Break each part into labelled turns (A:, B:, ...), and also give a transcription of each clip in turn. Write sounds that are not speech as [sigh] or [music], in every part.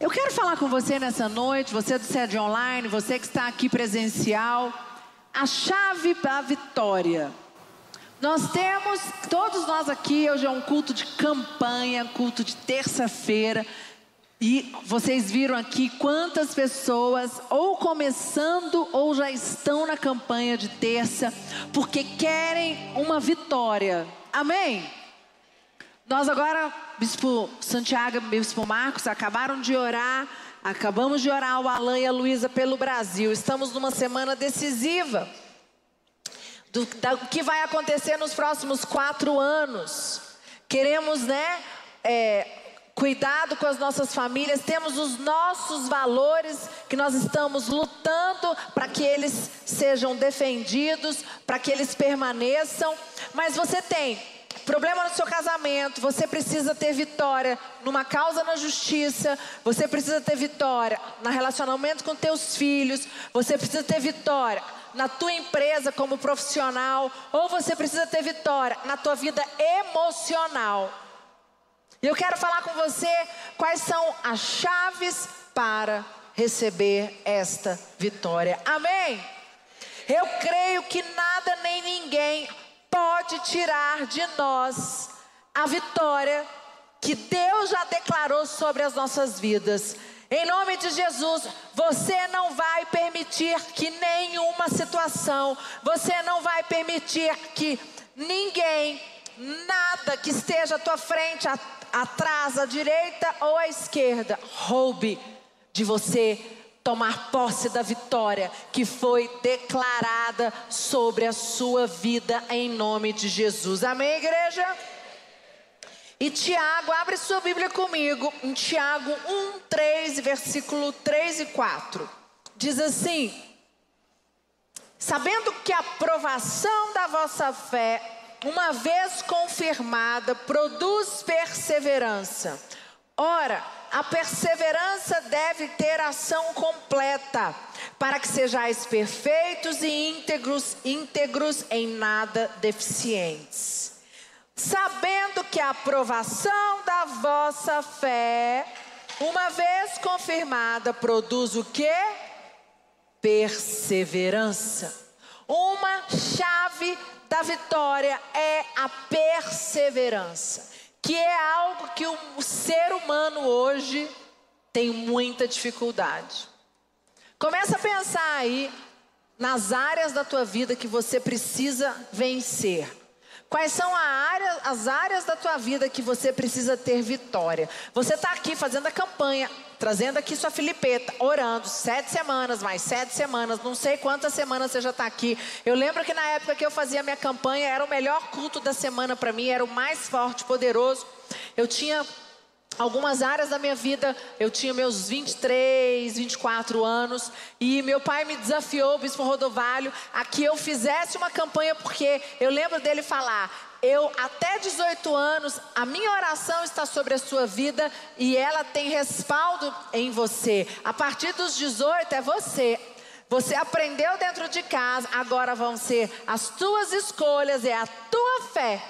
A: Eu quero falar com você nessa noite, você do sede online, você que está aqui presencial, a chave para a vitória. Nós temos, todos nós aqui, hoje é um culto de campanha, culto de terça-feira. E vocês viram aqui quantas pessoas, ou começando, ou já estão na campanha de terça, porque querem uma vitória. Amém? Nós agora, Bispo Santiago, Bispo Marcos, acabaram de orar, acabamos de orar o Alan e a Luísa pelo Brasil. Estamos numa semana decisiva do, do que vai acontecer nos próximos quatro anos. Queremos, né? É, cuidado com as nossas famílias, temos os nossos valores que nós estamos lutando para que eles sejam defendidos, para que eles permaneçam. Mas você tem problema no seu casamento, você precisa ter vitória numa causa na justiça, você precisa ter vitória no relacionamento com teus filhos, você precisa ter vitória na tua empresa como profissional, ou você precisa ter vitória na tua vida emocional. E eu quero falar com você quais são as chaves para receber esta vitória. Amém? Eu creio que nada nem ninguém pode tirar de nós a vitória que Deus já declarou sobre as nossas vidas. Em nome de Jesus, você não vai permitir que nenhuma situação, você não vai permitir que ninguém, nada que esteja à tua frente, atrás, à direita ou à esquerda, roube de você tomar posse da vitória que foi declarada sobre a sua vida em nome de Jesus. Amém, igreja? E Tiago, abre sua Bíblia comigo, em Tiago 1, 3, versículo 3 e 4. Diz assim: Sabendo que a provação da vossa fé, uma vez confirmada, produz perseverança. Ora, a perseverança deve ter ação completa, para que sejais perfeitos e íntegros, íntegros em nada deficientes. Sabendo que a aprovação da vossa fé, uma vez confirmada, produz o que? Perseverança. Uma chave da vitória é a perseverança que é algo que o ser humano hoje tem muita dificuldade. Começa a pensar aí nas áreas da tua vida que você precisa vencer. Quais são área, as áreas da tua vida que você precisa ter vitória? Você está aqui fazendo a campanha, trazendo aqui sua filipeta, orando sete semanas, mais sete semanas, não sei quantas semanas você já está aqui. Eu lembro que na época que eu fazia minha campanha, era o melhor culto da semana para mim, era o mais forte, poderoso. Eu tinha algumas áreas da minha vida, eu tinha meus 23, 24 anos, e meu pai me desafiou, o bispo Rodovalho, a que eu fizesse uma campanha, porque eu lembro dele falar: eu até 18 anos, a minha oração está sobre a sua vida e ela tem respaldo em você. A partir dos 18 é você. Você aprendeu dentro de casa, agora vão ser as tuas escolhas, é a tua fé.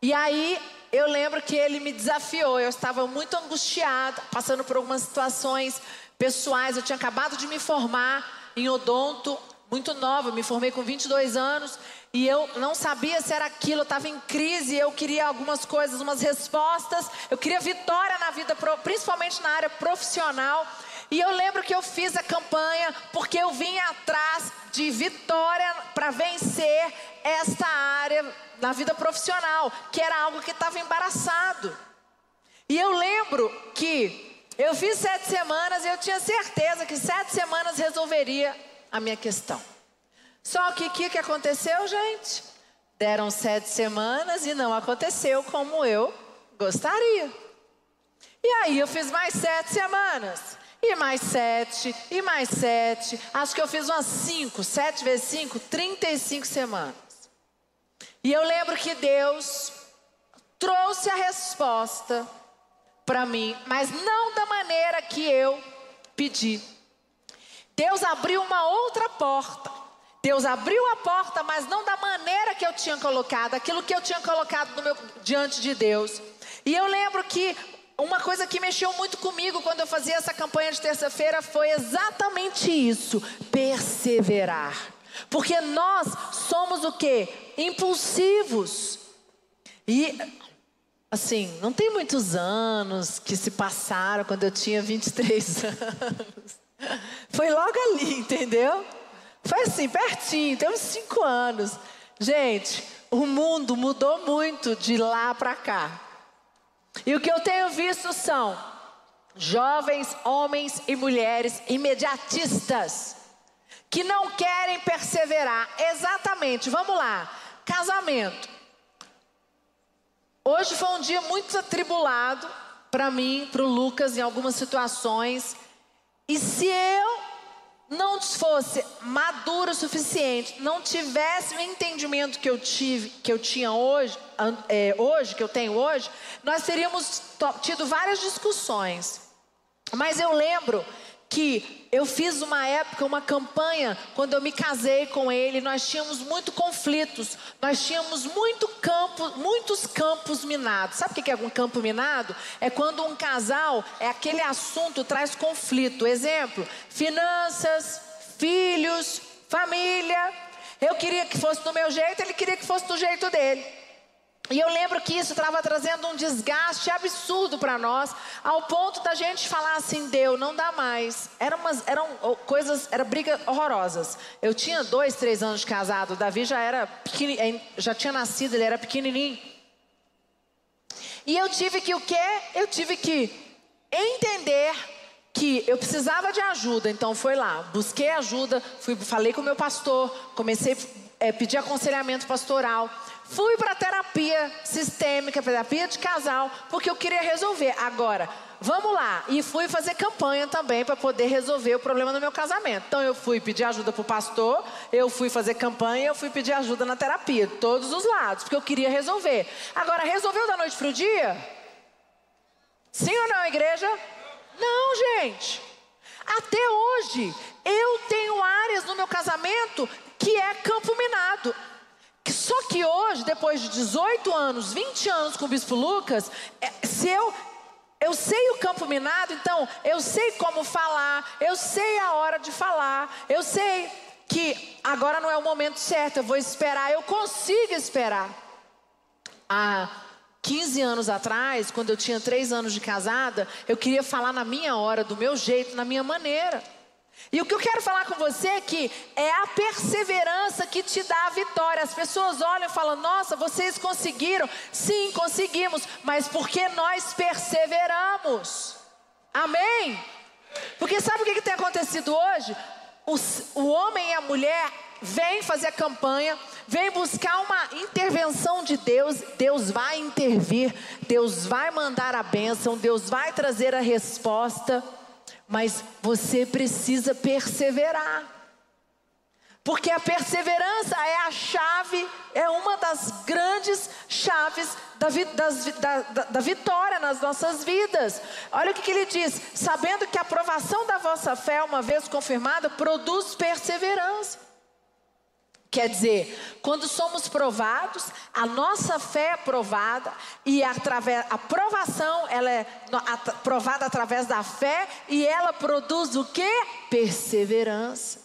A: E aí eu lembro que ele me desafiou. Eu estava muito angustiada, passando por algumas situações pessoais. Eu tinha acabado de me formar em odonto, muito nova. Me formei com 22 anos e eu não sabia se era aquilo. Eu estava em crise. Eu queria algumas coisas, umas respostas. Eu queria vitória na vida, principalmente na área profissional. E eu lembro que eu fiz a campanha porque eu vinha atrás de vitória para vencer esta área na vida profissional, que era algo que estava embaraçado. E eu lembro que eu fiz sete semanas e eu tinha certeza que sete semanas resolveria a minha questão. Só que o que, que aconteceu, gente? Deram sete semanas e não aconteceu como eu gostaria. E aí eu fiz mais sete semanas. E mais sete, e mais sete. Acho que eu fiz umas cinco, sete vezes cinco, trinta e cinco semanas. E eu lembro que Deus trouxe a resposta para mim, mas não da maneira que eu pedi. Deus abriu uma outra porta. Deus abriu a porta, mas não da maneira que eu tinha colocado, aquilo que eu tinha colocado meu, diante de Deus. E eu lembro que uma coisa que mexeu muito comigo quando eu fazia essa campanha de terça-feira foi exatamente isso: perseverar. Porque nós somos o que? Impulsivos. E, assim, não tem muitos anos que se passaram quando eu tinha 23 [laughs] anos. Foi logo ali, entendeu? Foi assim, pertinho, tem uns 5 anos. Gente, o mundo mudou muito de lá para cá. E o que eu tenho visto são jovens, homens e mulheres imediatistas que não querem perseverar. Exatamente, vamos lá. Casamento. Hoje foi um dia muito atribulado para mim, para o Lucas, em algumas situações. E se eu não fosse maduro o suficiente, não tivesse o entendimento que eu tive, que eu tinha hoje, é, hoje que eu tenho hoje, nós teríamos tido várias discussões. Mas eu lembro que eu fiz uma época, uma campanha, quando eu me casei com ele, nós tínhamos muito conflitos, nós tínhamos muito campo, muitos campos minados. Sabe o que é um campo minado? É quando um casal, é aquele assunto traz conflito. Exemplo, finanças, filhos, família. Eu queria que fosse do meu jeito, ele queria que fosse do jeito dele. E eu lembro que isso estava trazendo um desgaste absurdo para nós, ao ponto da gente falar assim, Deus, não dá mais. Eram, umas, eram coisas, eram brigas horrorosas. Eu tinha dois, três anos de casado, o Davi já era já tinha nascido, ele era pequenininho. E eu tive que o quê? Eu tive que entender que eu precisava de ajuda, então foi lá, busquei ajuda, fui, falei com o meu pastor, comecei é, pedir aconselhamento pastoral. Fui para terapia sistêmica, terapia de casal, porque eu queria resolver. Agora, vamos lá. E fui fazer campanha também para poder resolver o problema do meu casamento. Então eu fui pedir ajuda para o pastor, eu fui fazer campanha, eu fui pedir ajuda na terapia, todos os lados, porque eu queria resolver. Agora, resolveu da noite para o dia? Sim ou não, igreja? Não, gente. Até hoje, eu tenho áreas no meu casamento que é campo minado. Só que hoje, depois de 18 anos, 20 anos com o Bispo Lucas, é, se eu eu sei o campo minado, então eu sei como falar, eu sei a hora de falar, eu sei que agora não é o momento certo, eu vou esperar, eu consigo esperar. Há 15 anos atrás, quando eu tinha 3 anos de casada, eu queria falar na minha hora, do meu jeito, na minha maneira. E o que eu quero falar com você é que é a perseverança que te dá a vitória. As pessoas olham e falam: Nossa, vocês conseguiram. Sim, conseguimos, mas porque nós perseveramos. Amém? Porque sabe o que, que tem acontecido hoje? O, o homem e a mulher vêm fazer a campanha, vêm buscar uma intervenção de Deus. Deus vai intervir, Deus vai mandar a bênção, Deus vai trazer a resposta mas você precisa perseverar. Porque a perseverança é a chave, é uma das grandes chaves da, das, da, da, da vitória nas nossas vidas. Olha o que, que ele diz: sabendo que a aprovação da vossa fé, uma vez confirmada, produz perseverança. Quer dizer, quando somos provados, a nossa fé é provada e através a provação ela é provada através da fé e ela produz o que? Perseverança.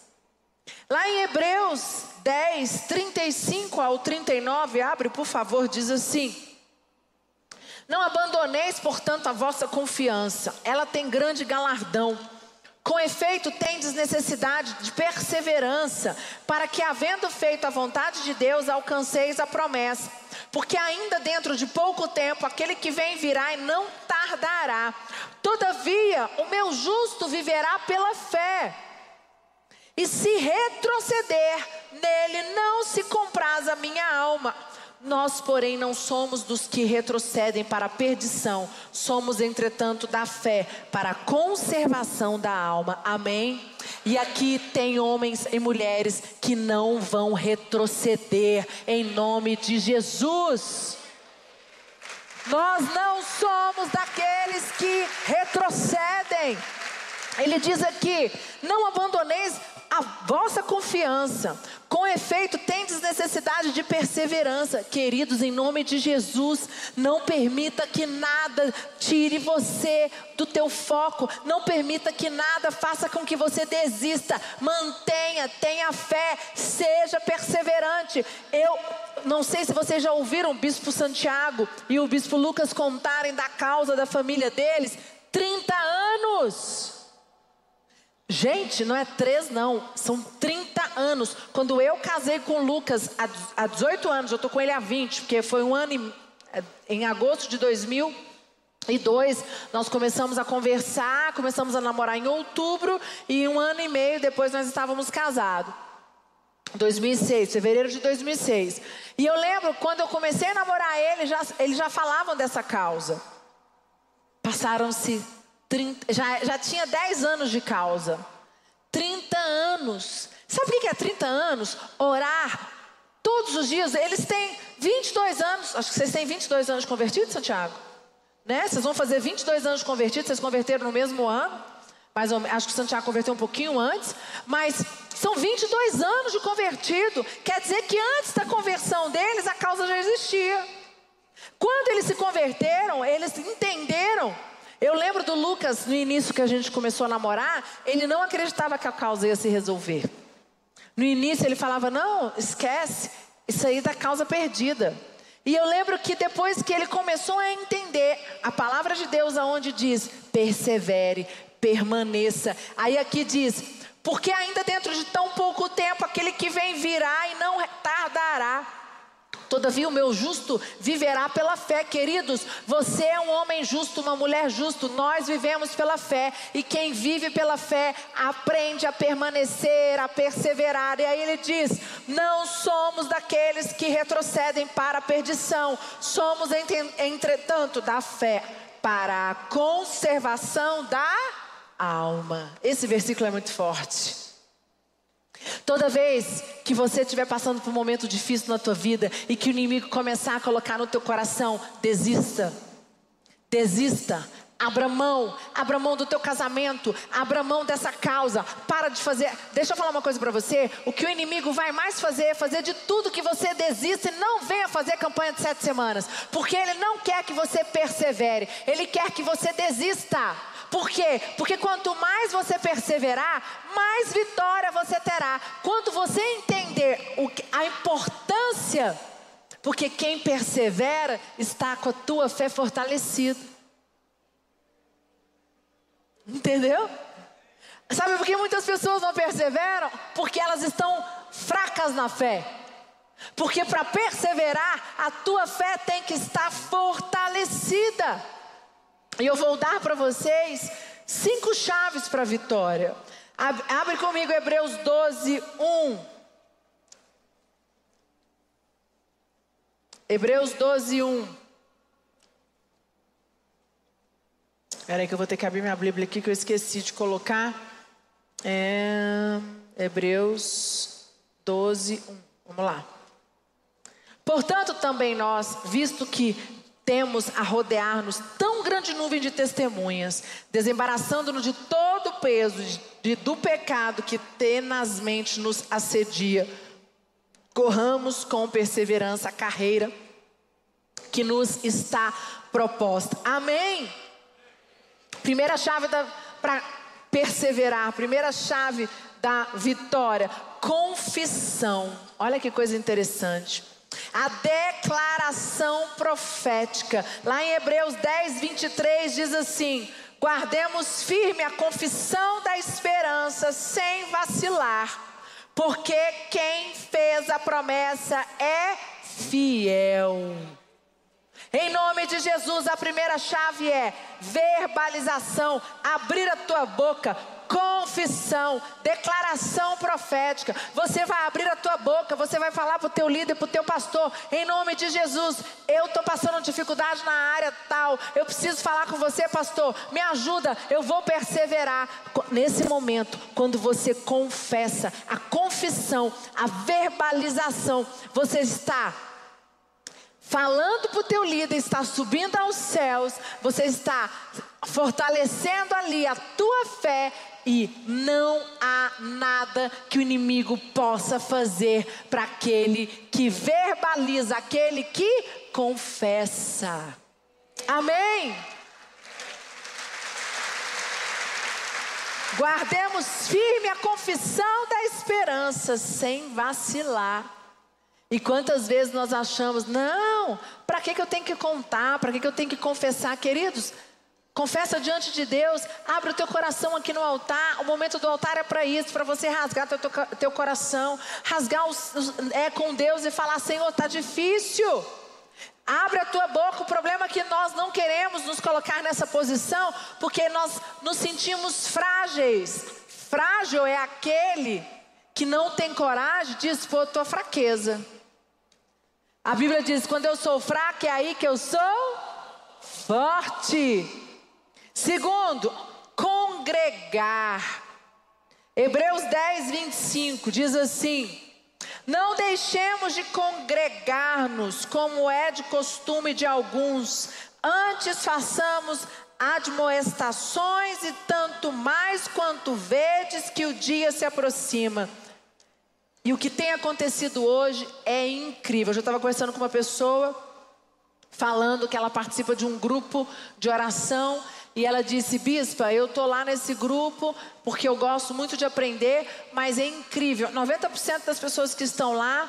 A: Lá em Hebreus 10, 35 ao 39, abre por favor, diz assim: Não abandoneis, portanto, a vossa confiança, ela tem grande galardão. Com efeito, tendes necessidade de perseverança, para que, havendo feito a vontade de Deus, alcanceis a promessa. Porque ainda dentro de pouco tempo, aquele que vem virá e não tardará. Todavia, o meu justo viverá pela fé. E se retroceder, nele não se compraz a minha alma. Nós, porém, não somos dos que retrocedem para a perdição, somos, entretanto, da fé para a conservação da alma. Amém? E aqui tem homens e mulheres que não vão retroceder, em nome de Jesus. Nós não somos daqueles que retrocedem. Ele diz aqui: não abandoneis a vossa confiança, Com efeito, tendes necessidade de perseverança. Queridos, em nome de Jesus, não permita que nada tire você do teu foco. Não permita que nada faça com que você desista. Mantenha, tenha fé, seja perseverante. Eu não sei se vocês já ouviram o bispo Santiago e o bispo Lucas contarem da causa da família deles. 30 anos. Gente, não é três, não, são 30 anos. Quando eu casei com o Lucas há 18 anos, eu estou com ele há 20, porque foi um ano em, é, em agosto de 2002, nós começamos a conversar, começamos a namorar em outubro, e um ano e meio depois nós estávamos casados. 2006, fevereiro de 2006. E eu lembro quando eu comecei a namorar ele, já, eles já falavam dessa causa. Passaram-se 30, já, já tinha 10 anos de causa. 30 anos. Sabe o que é 30 anos? Orar todos os dias. Eles têm 22 anos. Acho que vocês têm 22 anos convertidos, Santiago. Né? Vocês vão fazer 22 anos convertidos. Vocês converteram no mesmo ano. Mas acho que o Santiago converteu um pouquinho antes. Mas são 22 anos de convertido. Quer dizer que antes da conversão deles, a causa já existia. Quando eles se converteram, eles entenderam eu lembro do Lucas, no início que a gente começou a namorar, ele não acreditava que a causa ia se resolver. No início ele falava: Não, esquece, isso aí da causa perdida. E eu lembro que depois que ele começou a entender a palavra de Deus, aonde diz: persevere, permaneça. Aí aqui diz: porque ainda dentro de tão pouco tempo aquele que vem virá e não tardará. Todavia o meu justo viverá pela fé, queridos. Você é um homem justo, uma mulher justo. Nós vivemos pela fé e quem vive pela fé aprende a permanecer, a perseverar. E aí ele diz: "Não somos daqueles que retrocedem para a perdição, somos entretanto da fé para a conservação da alma." Esse versículo é muito forte. Toda vez que você estiver passando por um momento difícil na tua vida e que o inimigo começar a colocar no teu coração, desista. Desista. Abra mão, abra mão do teu casamento, abra mão dessa causa. Para de fazer. Deixa eu falar uma coisa para você. O que o inimigo vai mais fazer é fazer de tudo que você desista e não venha fazer campanha de sete semanas, porque ele não quer que você persevere. Ele quer que você desista. Por quê? Porque quanto mais você perseverar, mais vitória você terá. Quando você entender a importância, porque quem persevera está com a tua fé fortalecida. Entendeu? Sabe por que muitas pessoas não perseveram? Porque elas estão fracas na fé. Porque para perseverar, a tua fé tem que estar fortalecida. E eu vou dar para vocês cinco chaves para a vitória. Abre comigo Hebreus 12, 1. Hebreus 12, 1. Espera aí que eu vou ter que abrir minha Bíblia aqui que eu esqueci de colocar. É, Hebreus 12, 1. Vamos lá. Portanto, também nós, visto que temos a rodear-nos tão grande nuvem de testemunhas, desembaraçando-nos de todo o peso de, do pecado que tenazmente nos assedia. Corramos com perseverança a carreira que nos está proposta. Amém? Primeira chave para perseverar, primeira chave da vitória, confissão. Olha que coisa interessante. A declaração profética. Lá em Hebreus 10, 23 diz assim: Guardemos firme a confissão da esperança sem vacilar, porque quem fez a promessa é fiel. Em nome de Jesus, a primeira chave é verbalização, abrir a tua boca, confissão, declaração profética. Você vai abrir a tua boca, você vai falar para o teu líder, para o teu pastor, em nome de Jesus. Eu estou passando dificuldade na área tal. Eu preciso falar com você, pastor. Me ajuda, eu vou perseverar. Nesse momento, quando você confessa, a confissão, a verbalização, você está falando para o teu líder, está subindo aos céus, você está fortalecendo ali a tua fé e não há nada que o inimigo possa fazer para aquele que verbaliza, aquele que confessa. Amém? Guardemos firme a confissão da esperança, sem vacilar. E quantas vezes nós achamos, não, para que, que eu tenho que contar, para que, que eu tenho que confessar, queridos? Confessa diante de Deus, abre o teu coração aqui no altar. O momento do altar é para isso, para você rasgar teu, teu, teu coração, rasgar os, é com Deus e falar: Senhor, está difícil. Abre a tua boca. O problema é que nós não queremos nos colocar nessa posição porque nós nos sentimos frágeis. Frágil é aquele que não tem coragem de expor a tua fraqueza. A Bíblia diz: quando eu sou fraco, é aí que eu sou forte. Segundo, congregar. Hebreus 10, 25 diz assim: Não deixemos de congregar-nos, como é de costume de alguns, antes façamos admoestações, e tanto mais quanto vedes que o dia se aproxima. E o que tem acontecido hoje é incrível. Eu já estava conversando com uma pessoa, falando que ela participa de um grupo de oração e ela disse: Bispa, eu tô lá nesse grupo porque eu gosto muito de aprender, mas é incrível. 90% das pessoas que estão lá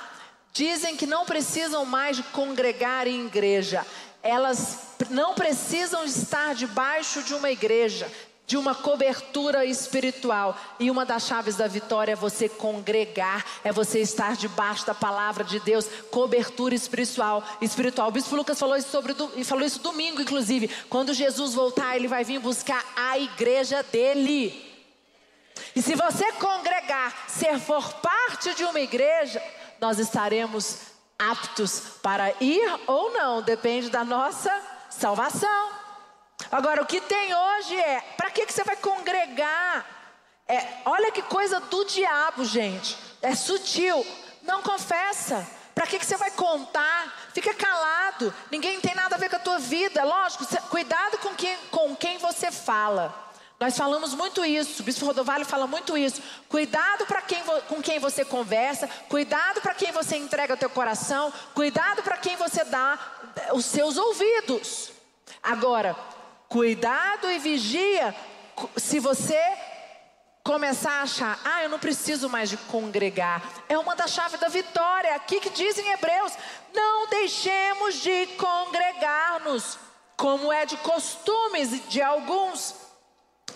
A: dizem que não precisam mais congregar em igreja. Elas não precisam estar debaixo de uma igreja de uma cobertura espiritual. E uma das chaves da vitória é você congregar, é você estar debaixo da palavra de Deus, cobertura espiritual. espiritual. O bispo Lucas falou isso, sobre, falou isso domingo, inclusive. Quando Jesus voltar, ele vai vir buscar a igreja dele. E se você congregar, ser for parte de uma igreja, nós estaremos aptos para ir ou não, depende da nossa salvação. Agora, o que tem hoje é: para que, que você vai congregar? É, olha que coisa do diabo, gente. É sutil. Não confessa. Para que, que você vai contar? Fica calado. Ninguém tem nada a ver com a tua vida. Lógico, cuidado com quem, com quem você fala. Nós falamos muito isso, o Bispo Rodovalho fala muito isso. Cuidado para quem com quem você conversa, cuidado para quem você entrega o teu coração, cuidado para quem você dá os seus ouvidos. Agora, Cuidado e vigia se você começar a achar, ah, eu não preciso mais de congregar. É uma da chave da vitória. Aqui que diz em Hebreus: não deixemos de congregar-nos, como é de costumes de alguns.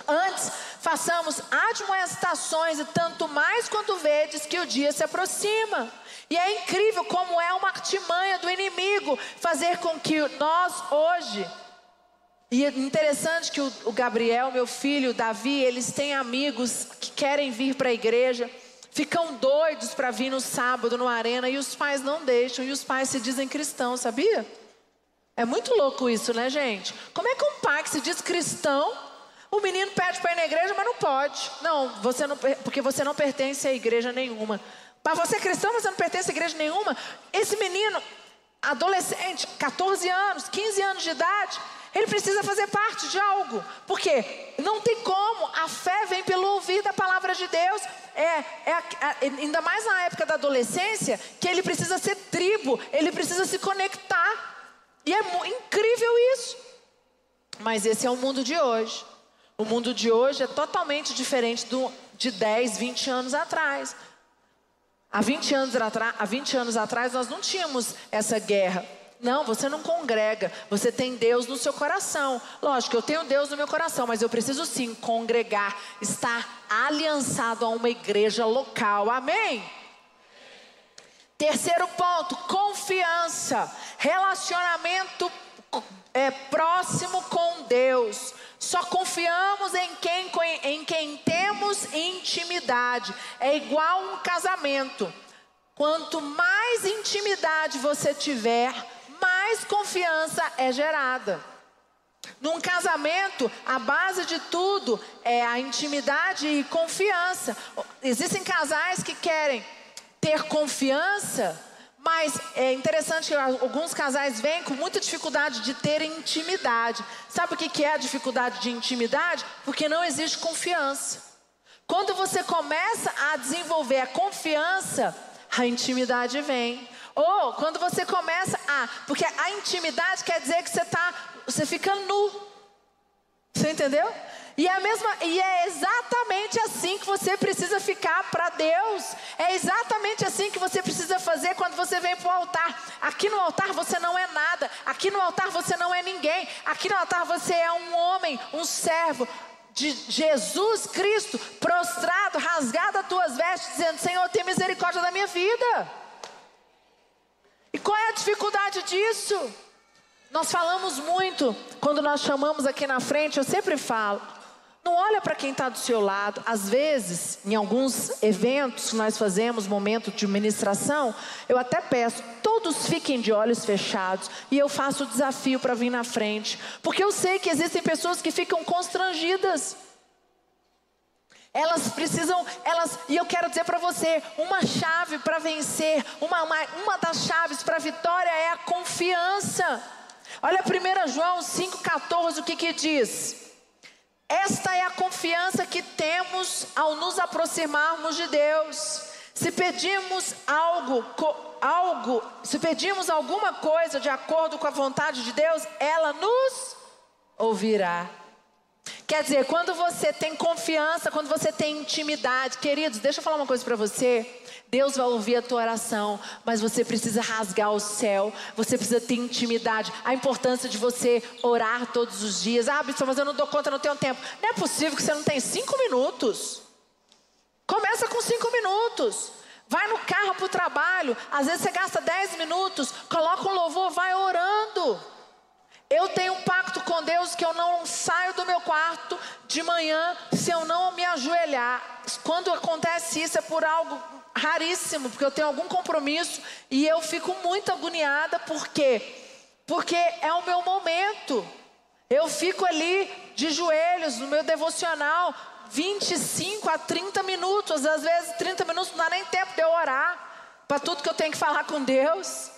A: Antes, façamos admoestações, e tanto mais quando vedes que o dia se aproxima. E é incrível como é uma artimanha do inimigo fazer com que nós hoje e é interessante que o, Gabriel, meu filho, o Davi, eles têm amigos que querem vir para a igreja, ficam doidos para vir no sábado no arena e os pais não deixam, e os pais se dizem cristãos, sabia? É muito louco isso, né, gente? Como é que um pai que se diz cristão, o menino pede para ir na igreja, mas não pode. Não, você não, porque você não pertence a igreja nenhuma. Mas você é cristão, você não pertence a igreja nenhuma. Esse menino, adolescente, 14 anos, 15 anos de idade, ele precisa fazer parte de algo. Porque não tem como. A fé vem pelo ouvir da palavra de Deus. É, é, é, ainda mais na época da adolescência, que ele precisa ser tribo, ele precisa se conectar. E é incrível isso. Mas esse é o mundo de hoje. O mundo de hoje é totalmente diferente do, de 10, 20 anos atrás. Há 20 anos, há 20 anos atrás nós não tínhamos essa guerra. Não, você não congrega, você tem Deus no seu coração. Lógico, eu tenho Deus no meu coração, mas eu preciso sim congregar, estar aliançado a uma igreja local. Amém? Terceiro ponto, confiança, relacionamento é, próximo com Deus. Só confiamos em quem, em quem temos intimidade. É igual um casamento. Quanto mais intimidade você tiver, mais confiança é gerada. Num casamento, a base de tudo é a intimidade e confiança. Existem casais que querem ter confiança, Mas é interessante que alguns casais vêm com muita dificuldade de ter intimidade. Sabe o que é a dificuldade de intimidade? Porque não existe confiança. Quando você começa a desenvolver a confiança, a intimidade vem. Ou quando você começa a. Porque a intimidade quer dizer que você tá. Você fica nu. Você entendeu? E é, a mesma, e é exatamente assim que você precisa ficar para Deus. É exatamente assim que você precisa fazer quando você vem para o altar. Aqui no altar você não é nada. Aqui no altar você não é ninguém. Aqui no altar você é um homem, um servo de Jesus Cristo, prostrado, rasgado as tuas vestes, dizendo: Senhor, tem misericórdia da minha vida. E qual é a dificuldade disso? Nós falamos muito, quando nós chamamos aqui na frente, eu sempre falo. Não olha para quem está do seu lado. Às vezes, em alguns eventos que nós fazemos, momento de ministração, eu até peço, todos fiquem de olhos fechados e eu faço o desafio para vir na frente, porque eu sei que existem pessoas que ficam constrangidas. Elas precisam, elas, e eu quero dizer para você, uma chave para vencer, uma, uma, uma das chaves para a vitória é a confiança. Olha 1 João 5,14, o que que diz? Esta é a confiança que temos ao nos aproximarmos de Deus. Se pedimos algo, algo, se pedimos alguma coisa de acordo com a vontade de Deus, ela nos ouvirá. Quer dizer, quando você tem confiança, quando você tem intimidade, queridos, deixa eu falar uma coisa para você. Deus vai ouvir a tua oração, mas você precisa rasgar o céu, você precisa ter intimidade. A importância de você orar todos os dias. Ah, bispo, mas eu não dou conta, não tenho tempo. Não é possível que você não tenha cinco minutos. Começa com cinco minutos. Vai no carro para o trabalho, às vezes você gasta dez minutos, coloca um louvor, vai orando. Eu tenho um pacto com Deus que eu não saio do meu quarto de manhã se eu não me ajoelhar. Quando acontece isso é por algo raríssimo, porque eu tenho algum compromisso e eu fico muito agoniada, por quê? Porque é o meu momento. Eu fico ali de joelhos no meu devocional 25 a 30 minutos, às vezes 30 minutos não dá nem tempo de eu orar para tudo que eu tenho que falar com Deus.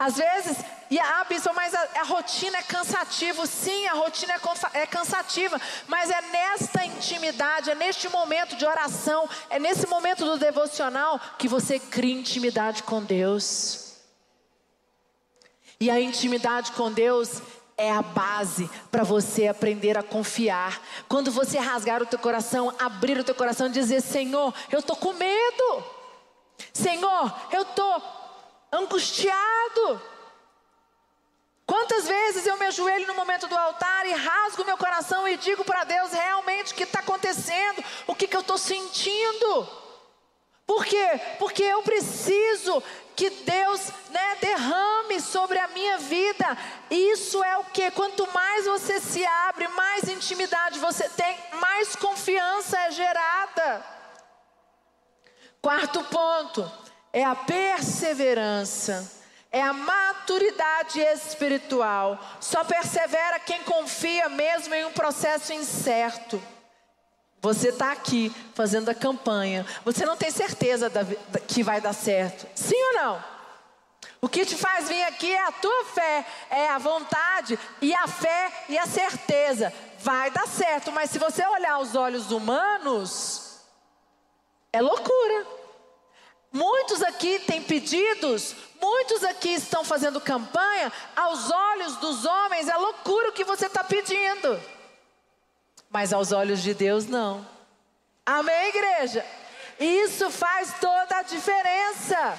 A: Às vezes, e ah, bispo, mas a, a, rotina é cansativa. Sim, a rotina é, é cansativa. Mas é nesta intimidade, é neste momento de oração, é nesse momento do devocional que você cria intimidade com Deus. E a intimidade com Deus é a base para você aprender a confiar. Quando você rasgar o teu coração, abrir o teu coração e dizer: Senhor, eu estou com medo. Senhor, eu estou angustiado. Quantas vezes eu me ajoelho no momento do altar e rasgo meu coração e digo para Deus realmente o que está acontecendo, o que, que eu estou sentindo. Por quê? Porque eu preciso que Deus né, derrame sobre a minha vida. Isso é o que? Quanto mais você se abre, mais intimidade você tem, mais confiança é gerada. Quarto ponto é a perseverança, é a maturidade espiritual. Só persevera quem confia mesmo em um processo incerto. Você está aqui fazendo a campanha, você não tem certeza da, da, que vai dar certo, sim ou não? O que te faz vir aqui é a tua fé, é a vontade e a fé e a certeza. Vai dar certo, mas se você olhar os olhos humanos, é loucura. Muitos aqui têm pedidos, muitos aqui estão fazendo campanha, aos olhos dos homens é loucura o que você está pedindo, mas aos olhos de Deus não. Amém, igreja? Isso faz toda a diferença.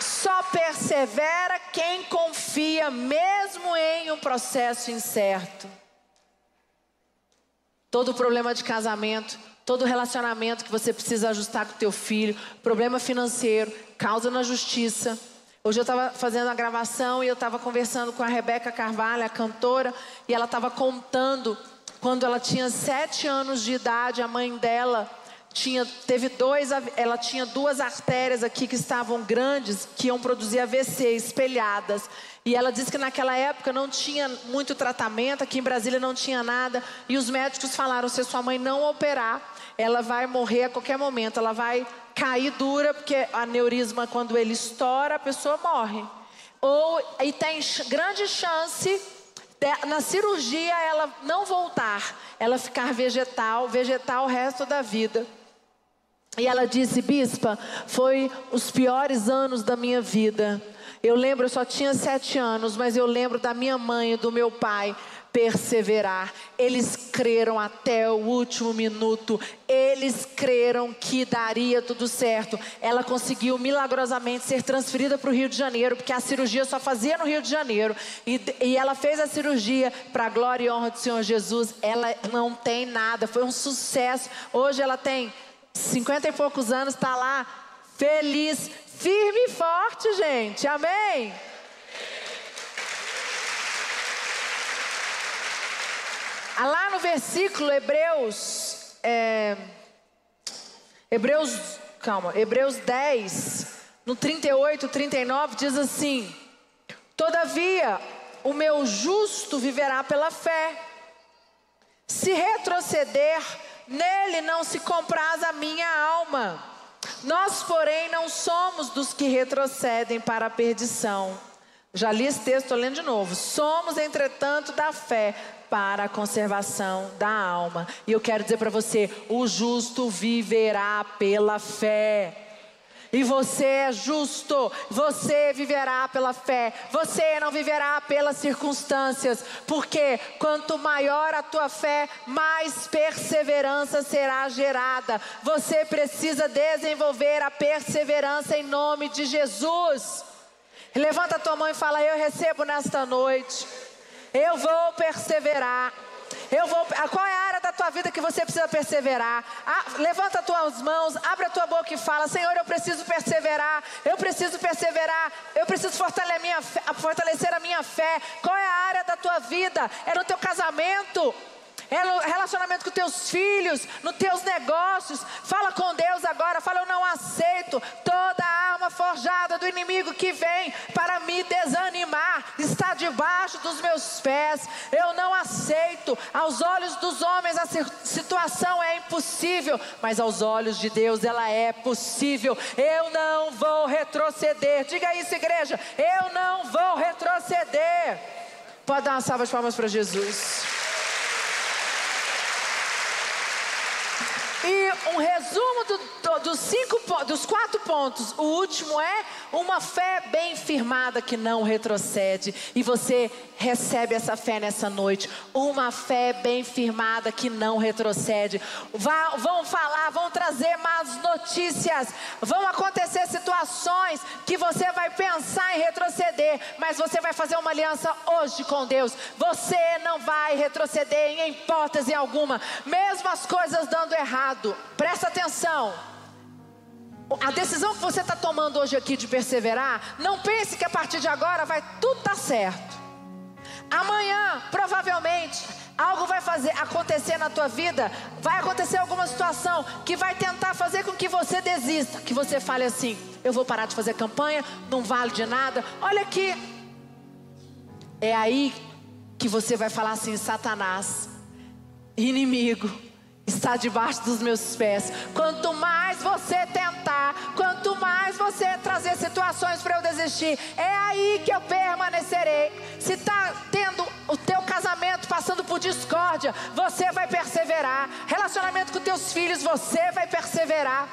A: Só persevera quem confia, mesmo em um processo incerto. Todo problema de casamento todo relacionamento que você precisa ajustar com o teu filho, problema financeiro, causa na justiça. Hoje eu estava fazendo a gravação e eu estava conversando com a Rebeca Carvalho, a cantora, e ela estava contando quando ela tinha sete anos de idade, a mãe dela tinha, teve dois, ela tinha duas artérias aqui que estavam grandes, que iam produzir AVC, espelhadas. E ela disse que naquela época não tinha muito tratamento, aqui em Brasília não tinha nada. E os médicos falaram: se sua mãe não operar, ela vai morrer a qualquer momento, ela vai cair dura, porque a neurisma, quando ele estoura, a pessoa morre. Ou e tem grande chance de, na cirurgia ela não voltar, ela ficar vegetal, vegetal o resto da vida. E ela disse, bispa, foi os piores anos da minha vida. Eu lembro, eu só tinha sete anos, mas eu lembro da minha mãe e do meu pai perseverar. Eles creram até o último minuto. Eles creram que daria tudo certo. Ela conseguiu milagrosamente ser transferida para o Rio de Janeiro, porque a cirurgia só fazia no Rio de Janeiro. E, e ela fez a cirurgia para a glória e honra do Senhor Jesus. Ela não tem nada, foi um sucesso. Hoje ela tem cinquenta e poucos anos, está lá, feliz, firme e forte, gente. Amém? Lá no versículo Hebreus, é, Hebreus, calma, Hebreus 10, no 38, 39, diz assim: Todavia, o meu justo viverá pela fé. Se retroceder, nele não se compraz a minha alma. Nós, porém, não somos dos que retrocedem para a perdição. Já li esse texto, estou lendo de novo. Somos, entretanto, da fé para a conservação da alma. E eu quero dizer para você: o justo viverá pela fé. E você é justo, você viverá pela fé, você não viverá pelas circunstâncias, porque quanto maior a tua fé, mais perseverança será gerada. Você precisa desenvolver a perseverança em nome de Jesus. Levanta a tua mão e fala: Eu recebo nesta noite eu vou perseverar. Eu vou. Qual é a área da tua vida que você precisa perseverar? Ah, levanta as tuas mãos, abre a tua boca e fala: Senhor, eu preciso perseverar. Eu preciso perseverar. Eu preciso fortalecer a minha. Fortalecer a minha fé. Qual é a área da tua vida? É no teu casamento? Relacionamento com teus filhos, nos teus negócios. Fala com Deus agora, fala: Eu não aceito toda arma forjada do inimigo que vem para me desanimar, está debaixo dos meus pés. Eu não aceito. Aos olhos dos homens a situação é impossível, mas aos olhos de Deus ela é possível. Eu não vou retroceder. Diga isso, igreja. Eu não vou retroceder. Pode dar uma salva de palmas para Jesus. E um resumo do, do, dos, cinco, dos quatro pontos. O último é uma fé bem firmada que não retrocede. E você recebe essa fé nessa noite. Uma fé bem firmada que não retrocede. Vá, vão falar, vão trazer más notícias. Vão acontecer situações que você vai pensar em retroceder. Mas você vai fazer uma aliança hoje com Deus. Você não vai retroceder em hipótese alguma. Mesmo as coisas dando errado. Presta atenção. A decisão que você está tomando hoje aqui de perseverar, não pense que a partir de agora vai tudo estar tá certo. Amanhã, provavelmente, algo vai fazer acontecer na tua vida, vai acontecer alguma situação que vai tentar fazer com que você desista, que você fale assim: eu vou parar de fazer campanha, não vale de nada. Olha aqui. É aí que você vai falar assim: Satanás, inimigo está debaixo dos meus pés. Quanto mais você tentar, quanto mais você trazer situações para eu desistir, é aí que eu permanecerei. Se está tendo o teu casamento passando por discórdia, você vai perseverar. Relacionamento com teus filhos, você vai perseverar.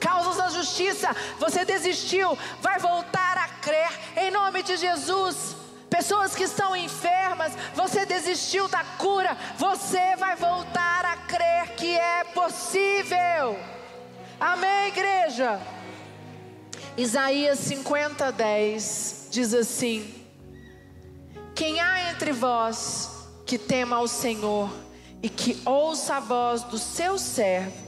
A: Causas da justiça, você desistiu, vai voltar a crer em nome de Jesus. Pessoas que estão enfermas, você desistiu da cura, você vai voltar a crer que é possível. Amém, igreja? Isaías 50, 10 diz assim: Quem há entre vós que tema ao Senhor e que ouça a voz do seu servo,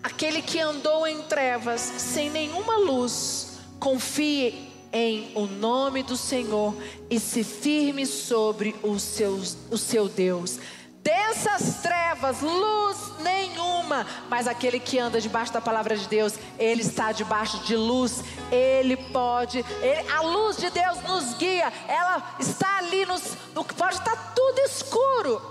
A: aquele que andou em trevas sem nenhuma luz, confie em o nome do Senhor e se firme sobre o seu, o seu Deus. Dessas trevas, luz nenhuma, mas aquele que anda debaixo da palavra de Deus, ele está debaixo de luz, ele pode, ele, a luz de Deus nos guia, ela está ali, nos, pode estar tudo escuro,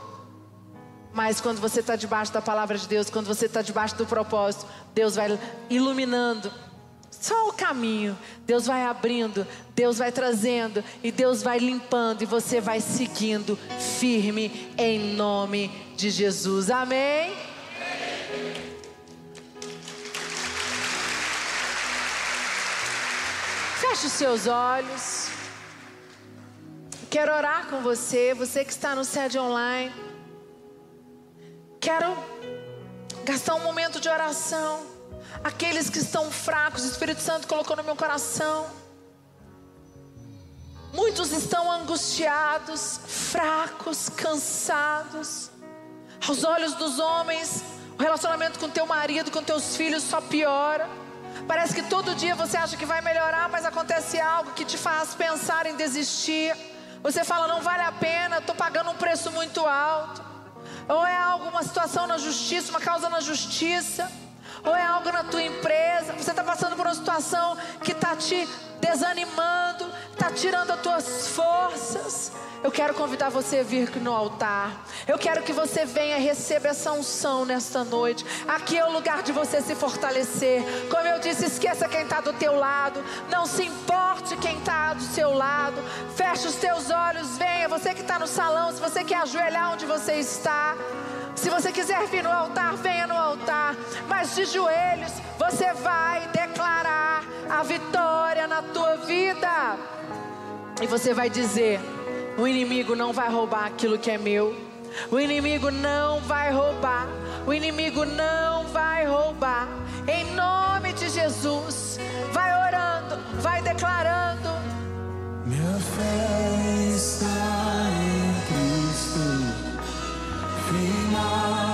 A: Mas quando você está debaixo da palavra de Deus, quando você está debaixo do propósito, Deus vai iluminando só o caminho. Deus vai abrindo, Deus vai trazendo e Deus vai limpando e você vai seguindo firme em nome de Jesus. Amém? Feche os seus olhos. Quero orar com você, você que está no sede online. Quero gastar um momento de oração. Aqueles que estão fracos, o Espírito Santo colocou no meu coração. Muitos estão angustiados, fracos, cansados. Aos olhos dos homens, o relacionamento com teu marido, com teus filhos só piora. Parece que todo dia você acha que vai melhorar, mas acontece algo que te faz pensar em desistir. Você fala, não vale a pena, estou pagando um preço muito alto. Ou é alguma situação na justiça, uma causa na justiça ou é algo na tua empresa, você está passando por uma situação que está te desanimando, está tirando as tuas forças. Eu quero convidar você a vir no altar. Eu quero que você venha receba essa unção nesta noite. Aqui é o lugar de você se fortalecer. Como eu disse, esqueça quem está do teu lado. Não se importe quem está do seu lado. Feche os teus olhos, venha. Você que está no salão, se você quer ajoelhar onde você está. Se você quiser vir no altar, venha no altar. Mas de joelhos, você vai declarar a vitória na tua vida. E você vai dizer: o inimigo não vai roubar aquilo que é meu. O inimigo não vai roubar. O inimigo não vai roubar. Em nome de Jesus, vai orando, vai declarando.
B: Minha fé está
A: now.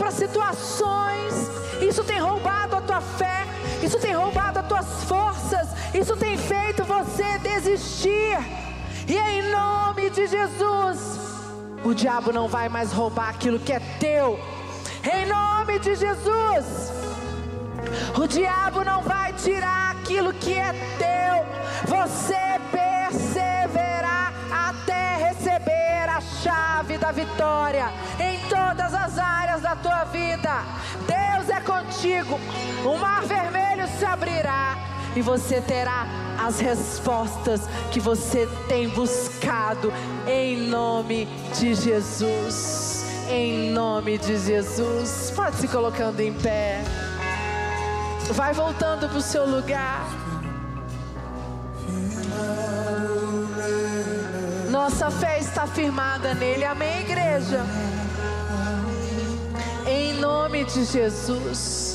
A: Para situações. Isso tem roubado a tua fé, isso tem roubado as tuas forças, isso tem feito você desistir. E em nome de Jesus, o diabo não vai mais roubar aquilo que é teu. Em nome de Jesus. O diabo não vai tirar aquilo que é teu. Você perseverar vitória em todas as áreas da tua vida. Deus é contigo. O mar vermelho se abrirá e você terá as respostas que você tem buscado em nome de Jesus. Em nome de Jesus. Pode se colocando em pé. Vai voltando para o seu lugar. Nossa fé está firmada nele. Amém, igreja? Em nome de Jesus.